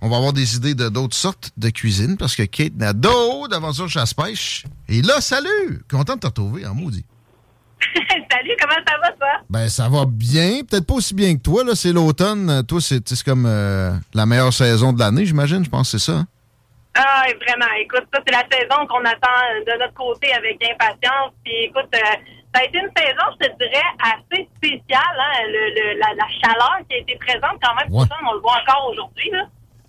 On va avoir des idées de d'autres sortes de cuisine parce que Kate Nadeau d'Aventure Chasse-Pêche est là. Salut! Content de te retrouver en maudit. Salut, comment ça va, toi? Ben, ça va bien. Peut-être pas aussi bien que toi. Là, c'est l'automne. Toi, c'est comme euh, la meilleure saison de l'année, j'imagine. Je pense que c'est ça. hein? Ah, vraiment. Écoute, ça, c'est la saison qu'on attend de notre côté avec impatience. Puis, écoute, euh, ça a été une saison, je te dirais, assez spéciale. Hein? Le, le- la, la chaleur qui a été présente quand même, Ouais. pourtant, on le voit encore aujourd'hui.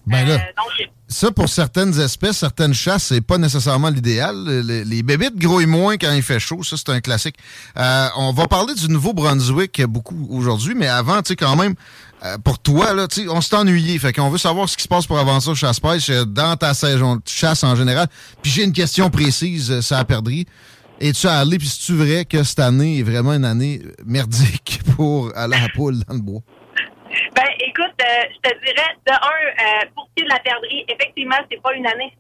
Ben là, Euh, donc, ça, pour certaines espèces, certaines chasses, c'est pas nécessairement l'idéal. Les, les bébites grouillent moins quand il fait chaud. Ça, c'est un classique. Euh, on va parler du Nouveau-Brunswick beaucoup aujourd'hui, mais avant, tu sais, quand même, euh, pour toi, là, tu sais, on s'est ennuyé. Fait qu'on veut savoir ce qui se passe pour Aventure Chasse-Pêche euh, dans ta saison de chasse en général. Puis j'ai une question précise, euh, ça a perdri. Es-tu allé, puis c'est-tu vrai que cette année est vraiment une année merdique pour aller à la poule dans le bois? Ben, écoute, euh, je te dirais, de un, euh, pour ce qui est de la effectivement, c'est pas une année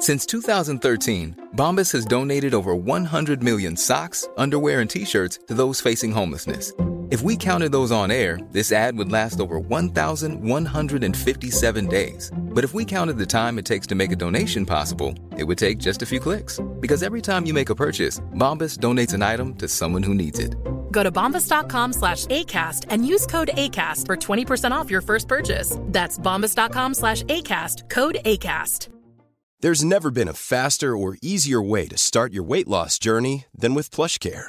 Since 2013, Bombas has donated over 100 million socks, underwear, and t-shirts to those facing homelessness. If we counted those on air, this ad would last over 1,157 days. But if we counted the time it takes to make a donation possible, it would take just a few clicks. Because every time you make a purchase, Bombas donates an item to someone who needs it. Go to bombas.com slash ACAST and use code ACAST for 20% off your first purchase. That's bombas.com slash ACAST. Code ACAST. There's never been a faster or easier way to start your weight loss journey than with PlushCare.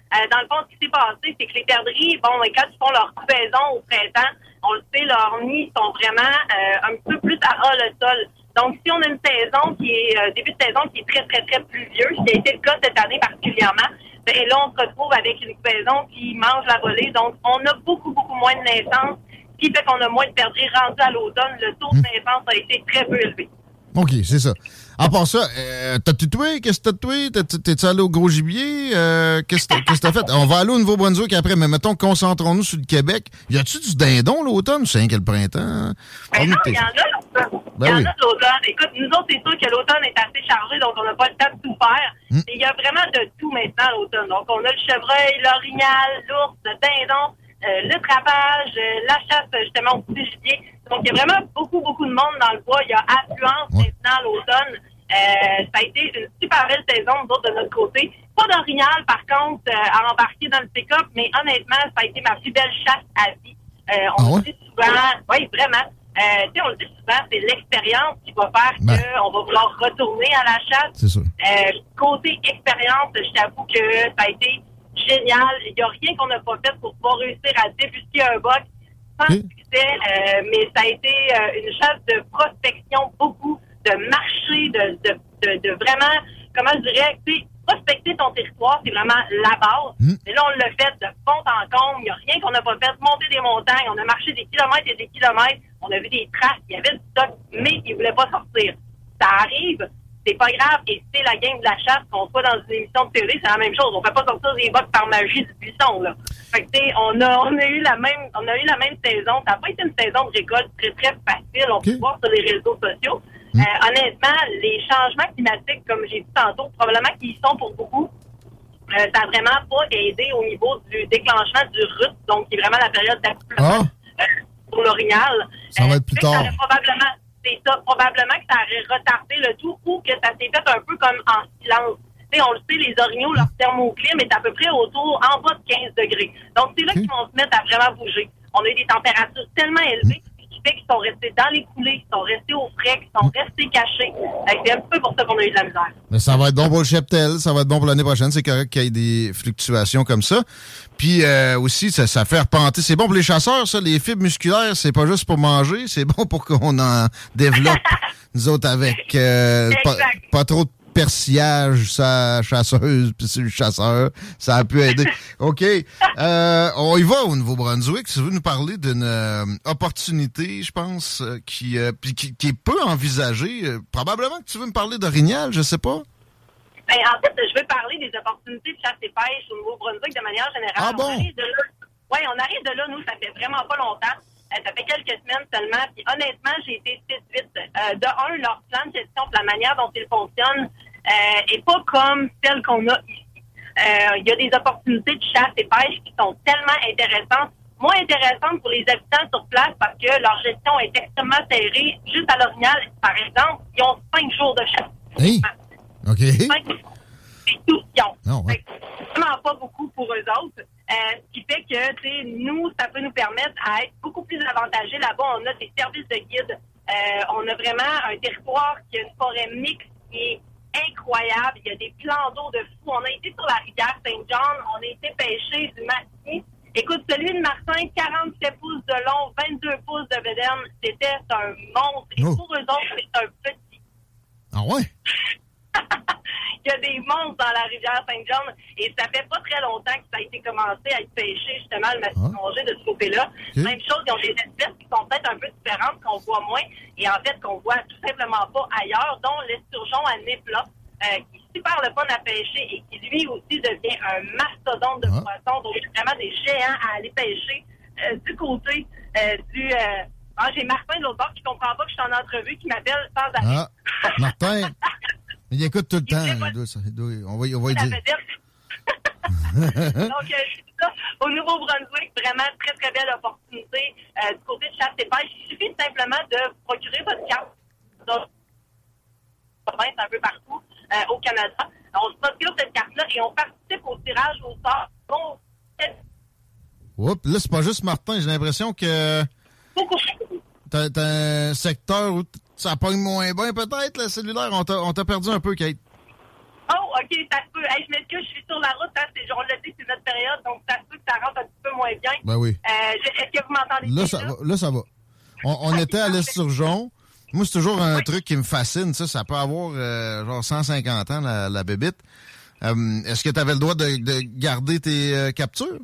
Euh, dans le fond, ce qui s'est passé, c'est que les perdrix, bon, quand ils font leur couvaison au printemps, on le sait, leurs nids sont vraiment euh, un peu plus à ras le sol. Donc, si on a une saison qui est, euh, début de saison qui est très, très, très pluvieux, ce qui a été le cas cette année particulièrement, ben, et là, on se retrouve avec une couvaison qui mange la volée. Donc, on a beaucoup, beaucoup moins de naissances, ce qui fait qu'on a moins de perdrix rendus à l'automne. Le taux de naissance a été très peu élevé. OK, c'est ça. À part ça, euh, t'as tué? Qu'est-ce que t'as tué? T'as- T'es-tu allé au gros gibier? Euh, Qu'est-ce que t'as- fait? On va aller au Nouveau-Brunswick après, mais mettons, concentrons-nous sur le Québec. Y a-tu du dindon l'automne? C'est rien que le printemps. Ben non, de tes- il y en a l'automne. Ben il y en oui. a de l'automne. Écoute, nous autres, c'est sûr que l'automne est assez chargé, donc on n'a pas le temps de tout faire. Hmm. Il y a vraiment de tout maintenant à l'automne. Donc, on a le chevreuil, l'orignal, l'ours, le dindon, euh, le trapage, euh, la chasse, justement, au petit gibier. Donc, il y a vraiment beaucoup, beaucoup de monde dans le bois. Il y a à l'automne. Euh, ça a été une super belle saison, nous autres, de notre côté. Pas d'orignal, par contre, euh, à embarquer dans le pick-up, mais honnêtement, ça a été ma plus belle chasse à vie. Euh, on le dit souvent, oui, vraiment. Tu sais, on le dit souvent, c'est l'expérience qui va faire qu'on va vouloir retourner à la chasse. C'est sûr. Côté expérience, je t'avoue que ça a été génial. Il n'y a rien qu'on n'a pas fait pour pouvoir réussir à débusquer un buck sans succès, mais ça a été une chasse de prospection, beaucoup de marché, de, de, de, de vraiment, comment je dirais, prospecter ton territoire, c'est vraiment la base. Mais là, on l'a fait de fond en comble. Il n'y a rien qu'on n'a pas fait. Monter des montagnes, on a marché des kilomètres et des kilomètres. On a vu des traces. Il y avait du stock, mais il ne voulait pas sortir. Ça arrive. c'est pas grave. Et c'est la game de la chasse, qu'on soit dans une émission de télé, c'est la même chose. On fait pas sortir des bottes par magie du buisson, là. Fait que, on a, on a eu la même, on a eu la même saison. Ça n'a pas été une saison de récolte très, très facile. On peut voir sur les réseaux sociaux. Mm. Euh, honnêtement, les changements climatiques, comme j'ai dit tantôt, probablement qu'ils sont pour beaucoup. Euh, ça n'a vraiment pas aidé au niveau du déclenchement du RUT, donc qui est vraiment la période d'accouplement ah. pour l'orignal. Ça va être plus tard. probablement c'est ça. Probablement que ça aurait retardé le tout ou que ça s'est fait un peu comme en silence. on le sait, les orignaux, leur thermoclim est à peu près autour, en bas de 15 degrés. Donc, c'est là qu'ils vont se mettre à vraiment bouger. On a eu des températures tellement élevées fait qu'ils sont restés dans les coulées, qu'ils sont restés au frais, qu'ils sont restés cachés. C'est un peu pour ça qu'on a eu de la misère. Mais ça va être bon pour le cheptel, ça va être bon pour l'année prochaine. C'est correct qu'il y ait des fluctuations comme ça. Puis euh, aussi, ça, ça fait repenter. C'est bon pour les chasseurs, ça. Les fibres musculaires, c'est pas juste pour manger, c'est bon pour qu'on en développe, nous autres, avec euh, pas, trop de persillage sa chasseuse, puis c'est le chasseur. Ça a pu aider. OK. Euh, on y va au Nouveau-Brunswick. Si vous nous parler d'une euh, opportunité, je pense, euh, qui, qui, qui, est peu envisagée. probablement que tu veux me parler d'Orignal, je sais pas. Ben, en fait, je veux parler des opportunités de chasse et pêche au Nouveau-Brunswick de manière générale. Ah bon? Oui, on arrive de là, nous, ça fait vraiment pas longtemps. Ça fait quelques semaines seulement. Puis honnêtement, j'ai été vite. Euh, de un, leur plan de gestion, la manière dont ils fonctionnent, euh, est pas comme celle qu'on a ici. Euh, il y a des opportunités de chasse et pêche qui sont tellement intéressantes, moins intéressantes pour les habitants sur place parce que leur gestion est extrêmement serrée. Juste à l'Orignal, par exemple, ils ont cinq jours de chasse. Oui. OK. C'est tout ce qu'ils ont. Non, ouais. vraiment pas beaucoup pour eux autres. Que, nous, ça peut nous permettre à être beaucoup plus avantagés. Là-bas, on a des services de guide. Euh, on a vraiment un territoire qui a une forêt mixte qui est incroyable. Il y a des plans d'eau de fou. On a été sur la rivière Saint-John, on a été pêcher du matin. Écoute, celui de Martin, 47 pouces de long, 22 pouces de béderne, c'était un monstre. Et oh. pour eux autres, c'est un petit. Ah ouais? Il y a des monstres dans la rivière Saint-John et ça fait pas très longtemps que ça a été commencé à être pêché, justement, le massif de ce côté-là. Même chose, ils ont des espèces qui sont peut-être un peu différentes, qu'on voit moins et en fait qu'on voit tout simplement pas ailleurs, dont l'esturgeon à nez plat. Euh, qui est super le fun à pêcher et qui lui aussi devient un mastodonte de ah. poissons. Donc, vraiment des géants à aller pêcher euh, du côté euh, du. ah, j'ai Martin de l'autre bord qui comprend pas que je suis en entrevue, qui m'appelle sans arrêt. Ah, Martin! Il écoute tout le temps. on va, on va y dire. Donc, ça, au Nouveau-Brunswick, vraiment très, très belle opportunité du côté de chasse et pêche. Il suffit simplement de procurer votre carte. Donc, un peu partout. Euh, au Canada. On se procure cette carte-là et on participe au tirage au sort. Bon, Oups, là, c'est pas juste Martin. J'ai l'impression que. T'as un secteur où ça pogne moins bien, peut-être, le cellulaire? On t'a perdu un peu, Kate. Oh, OK, ça se peut. je m'excuse, je suis sur la route. Hein, on l'a dit, c'est notre période, donc ça se peut que ça rentre un petit peu moins bien. Ben oui. Euh, Est-ce que vous m'entendez là, ça va, là, ça va. On, on était à l'Esturgeon. Moi, c'est toujours un truc qui me fascine, ça. Ça peut avoir euh, genre 150 ans, la, la bébite. Euh, est-ce que tu avais le droit de, garder tes captures?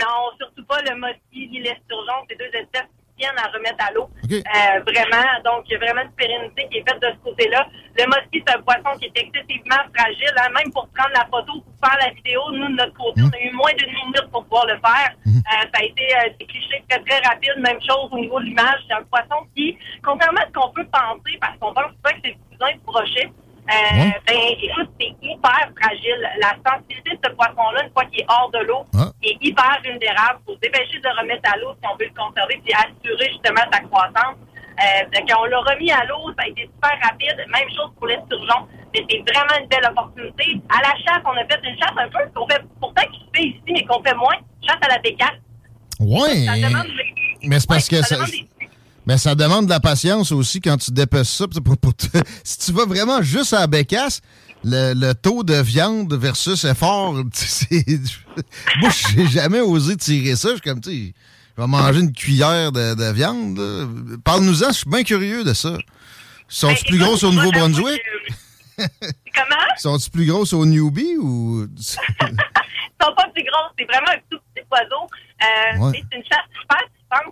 Non, surtout pas le mosquit ni l'esturgeon. C'est deux espèces à remettre à l'eau. Euh, vraiment, donc il y a vraiment une pérennité qui est faite de ce côté-là. Le mosquit, c'est un poisson qui est excessivement fragile, hein, même pour prendre la photo, pour faire la vidéo. Nous, de notre côté, on a eu moins d'une minute pour pouvoir le faire. Mhm. Euh, ça a été euh, des clichés très, très rapide. Même chose au niveau de l'image. C'est un poisson qui, contrairement à ce qu'on peut penser, parce qu'on pense pas que c'est le cousin de brochet, euh, ben, écoute, c'est hyper fragile. La sensibilité de ce poisson-là, une fois qu'il est hors de l'eau, est hyper vulnérable. Il faut se dépêcher de remettre à l'eau si on veut le conserver et assurer justement sa croissance. Euh, quand on l'a remis à l'eau, ça a été super rapide. Même chose pour l'esturgeon. C'était vraiment une belle opportunité. À la chasse, on a fait une chasse un peu qu'on fait pourtant qui se fait ici, mais qu'on fait moins. Chasse à la bécasse. Oui. Mais c'est parce que ça, mais ça demande de la patience aussi quand tu dépêches ça. si tu vas vraiment juste à la bécasse, le, taux de viande versus effort, moi, j'ai jamais osé tirer ça. Je suis comme, tu sais, je vais manger une cuillère de, viande. Parle-nous-en, je suis bien curieux de ça. Sont-ils plus grosses au Nouveau-Brunswick? Comment? Sont-ils plus grosses au Newbie ou. Ils sont pas plus grosses, c'est vraiment un tout petit oiseau. Euh, C'est une chasse super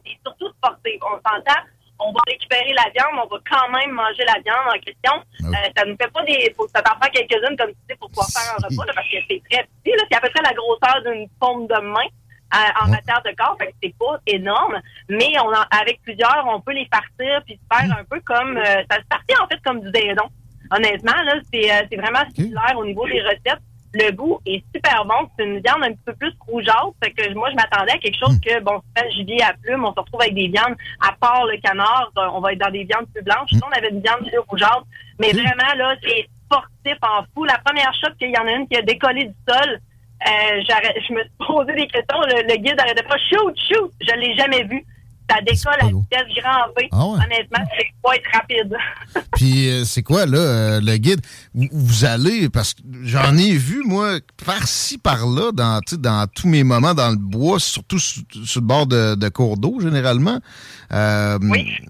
et surtout sportive. On s'entend, on va récupérer la viande, on va quand même manger la viande en question. Euh, ça nous fait pas des... Faut, ça t'en prend quelques-unes, comme tu dis, pour pouvoir faire un repas, là, parce que c'est très petit. là. C'est à peu près la grosseur d'une paume de main. euh, en matière de corps, fait que c'est pas énorme, mais on en- avec plusieurs, on peut les partir puis se faire un peu comme euh, ça se partit en fait comme du dindon. Honnêtement, là, c'est euh, c'est vraiment similaire au niveau des recettes. Le goût est super bon. C'est une viande un petit peu plus rougeâtre. Fait que moi, je m'attendais à quelque chose que, bon, c'est gibier à plumes. On se retrouve avec des viandes, à part le canard, euh, on va être dans des viandes plus blanches. Sinon, on avait une viande plus rougeâtre. Mais vraiment, là, c'est sportif en fou. La première shot, qu'il y en a une qui a décollé du sol, euh, j'arrête- je me suis posé des questions. Le, le guide arrêtait pas. Shoot, shoot! Je l'ai jamais vu. Ça décolle à vitesse grand V. Ah ouais? Honnêtement, c'est pas être rapide. Puis euh, c'est quoi, là, euh, le guide? Vous, vous allez, parce que j'en ai vu, moi, par-ci, par-là, dans, dans tous mes moments dans le bois, surtout sur, sur le bord de, de cours d'eau, généralement. Euh,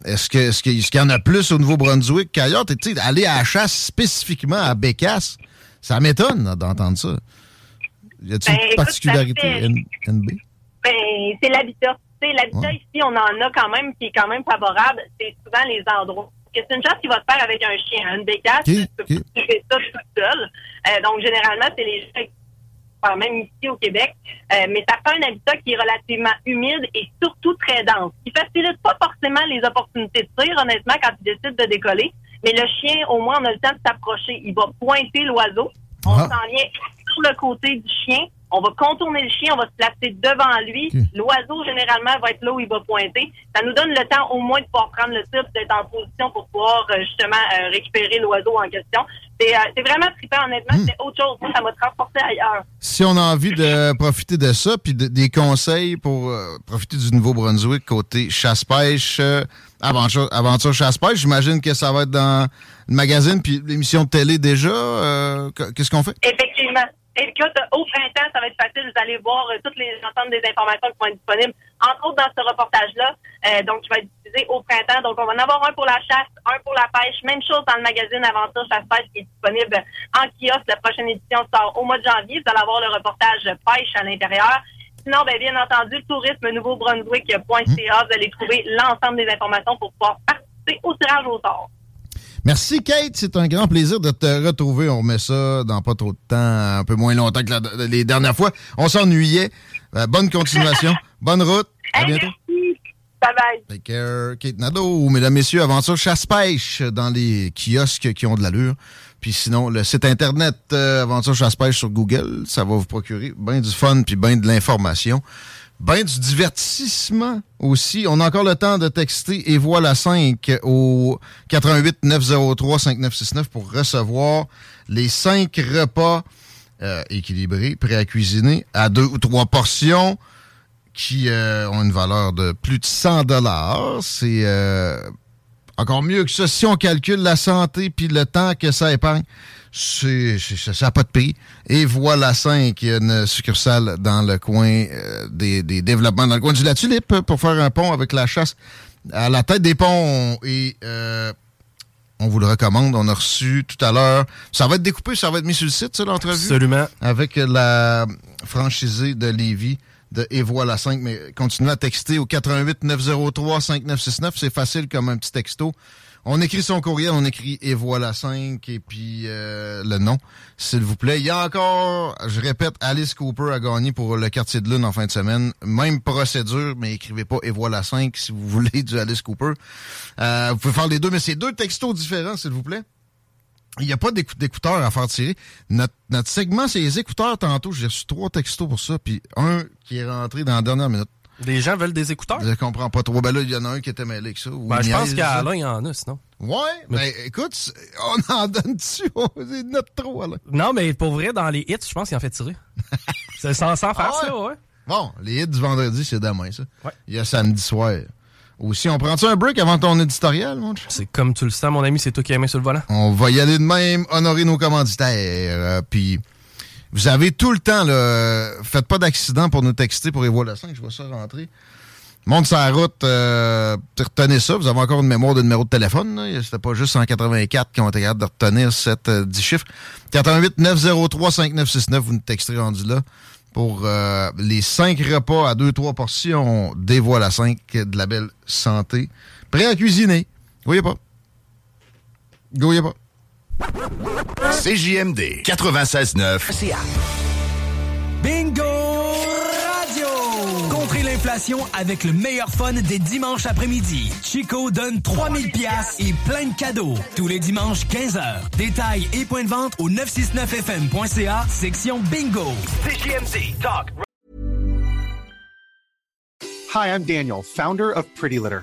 Est-ce que est-ce qu'il y en a plus au Nouveau-Brunswick qu'ailleurs? Tu sais, aller à la chasse spécifiquement à Bécasse, ça m'étonne d'entendre ça. Y a-t-il Ben, une particularité NB? Ben, c'est l'habitat. Sais, l'habitat ici, on en a quand même qui est quand même favorable. C'est souvent les endroits. C'est une chasse qui va se faire avec un chien. Une bécasse, tu faire ça tout seul. Euh, donc, généralement, c'est les gens qui enfin, même ici au Québec. Euh, mais ça fait un habitat qui est relativement humide et surtout très dense. Qui facilite pas forcément les opportunités de tir, honnêtement, quand tu décides de décoller. Mais le chien, au moins, on a le temps de s'approcher. Il va pointer l'oiseau. On Ah. s'en vient sur le côté du chien. On va contourner le chien, on va se placer devant lui. L'oiseau, généralement, va être là où il va pointer. Ça nous donne le temps au moins de pouvoir prendre le tir, d'être en position pour pouvoir euh, justement euh, récupérer l'oiseau en question. C'est euh, vraiment trippant, honnêtement. C'est autre chose. Moi, ça m'a transporté ailleurs. Si on a envie de profiter de ça, puis de- des conseils pour euh, profiter du Nouveau-Brunswick côté chasse-pêche, aventure, aventure chasse-pêche, j'imagine que ça va être dans le magazine puis l'émission de télé déjà. euh, qu- Qu'est-ce qu'on fait? Effectivement. Écoute, au printemps, ça va être facile. Vous allez voir euh, toutes les ensembles des informations qui vont être disponibles, entre autres dans ce reportage-là, euh, donc qui va être diffusé au printemps. Donc, on va en avoir un pour la chasse, un pour la pêche. Même chose dans le magazine Aventure Chasse-Pêche qui est disponible en kiosque. La prochaine édition sort au mois de janvier. Vous allez avoir le reportage pêche à l'intérieur. Sinon, ben, bien entendu, tourisme nouveau-brunswick.ca. Vous allez trouver l'ensemble des informations pour pouvoir participer au tirage au sort. Merci, Kate. C'est un grand plaisir de te retrouver. On remet ça dans pas trop de temps, un peu moins longtemps que la- les dernières fois. On s'ennuyait. Euh, bonne continuation. bonne route. À bientôt. Bye bye. Take care. Kate Nadeau, mesdames, messieurs, aventure chasse-pêche dans les kiosques qui ont de l'allure. Puis sinon, le site internet euh, aventure chasse-pêche sur Google, ça va vous procurer bien du fun puis bien de l'information. Ben du divertissement aussi. On a encore le temps de texter et voilà 5 au 88 903 5969 pour recevoir les 5 repas euh, équilibrés, prêts à cuisiner à deux ou trois portions qui euh, ont une valeur de plus de 100 dollars. C'est euh, encore mieux que ça. Si on calcule la santé puis le temps que ça épargne, c'est, ça n'a pas de prix. Et voilà 5, il y a une succursale dans le coin euh, des, des développements, dans le coin du La Tulipe, pour faire un pont avec la chasse à la tête des ponts. Et euh, on vous le recommande. On a reçu tout à l'heure. Ça va être découpé, ça va être mis sur le site, ça, l'entrevue? Absolument. Avec la franchisée de Lévis de Et voilà 5. Mais continuez à texter au 88 903 5969. C'est facile comme un petit texto. On écrit son courriel, on écrit Et voilà 5 et puis euh, le nom, s'il vous plaît. Il y a encore, je répète, Alice Cooper a gagné pour le quartier de lune en fin de semaine. Même procédure, mais écrivez pas Et voilà 5 si vous voulez du Alice Cooper. Euh, vous pouvez faire les deux, mais c'est deux textos différents, s'il vous plaît. Il n'y a pas d'écou- d'écouteurs à faire tirer. Notre, notre segment, c'est les écouteurs tantôt. J'ai reçu trois textos pour ça, puis un qui est rentré dans la dernière minute. Les gens veulent des écouteurs? Je comprends pas trop. Ben là, il y en a un qui était mêlé avec ça. ou Ben, je pense qu'à. Alain, il y en a, sinon. Ouais, ben écoute, on en donne dessus. C'est notre trop, Alain. Non, mais pour vrai, dans les hits, je pense qu'il en fait tirer. C'est sans, sans faire Ah ouais? ça, ouais. Bon, les hits du vendredi, c'est demain, ça. Il y a samedi soir. Aussi, on prend-tu un break avant ton éditorial, mon? C'est comme tu le sens, mon ami, c'est toi qui as mis sur le volant. On va y aller de même, honorer nos commanditaires. euh, Puis, vous avez tout le temps, là, faites pas d'accident pour nous texter pour les voies 5, je vois ça rentrer. Monte la route, euh, retenez ça. Vous avez encore une mémoire de numéro de téléphone. C'était pas juste 184 qui ont été capables de retenir cette euh, 10 chiffres. 88 903 5969, vous nous texterez rendu là. pour euh, les cinq repas à 2-3 portions des voiles à 5 de la belle santé. Prêt à cuisiner. Voyez pas. Voyez pas. CJMD 96.9. Bingo Radio! Contrez l'inflation avec le meilleur fun des dimanches après-midi. Chico donne 3000 pièces et plein de cadeaux. Tous les dimanches 15h. Détails et points de vente au 969fm.ca, section Bingo. CJMD Talk. Hi, I'm Daniel, founder of Pretty Litter.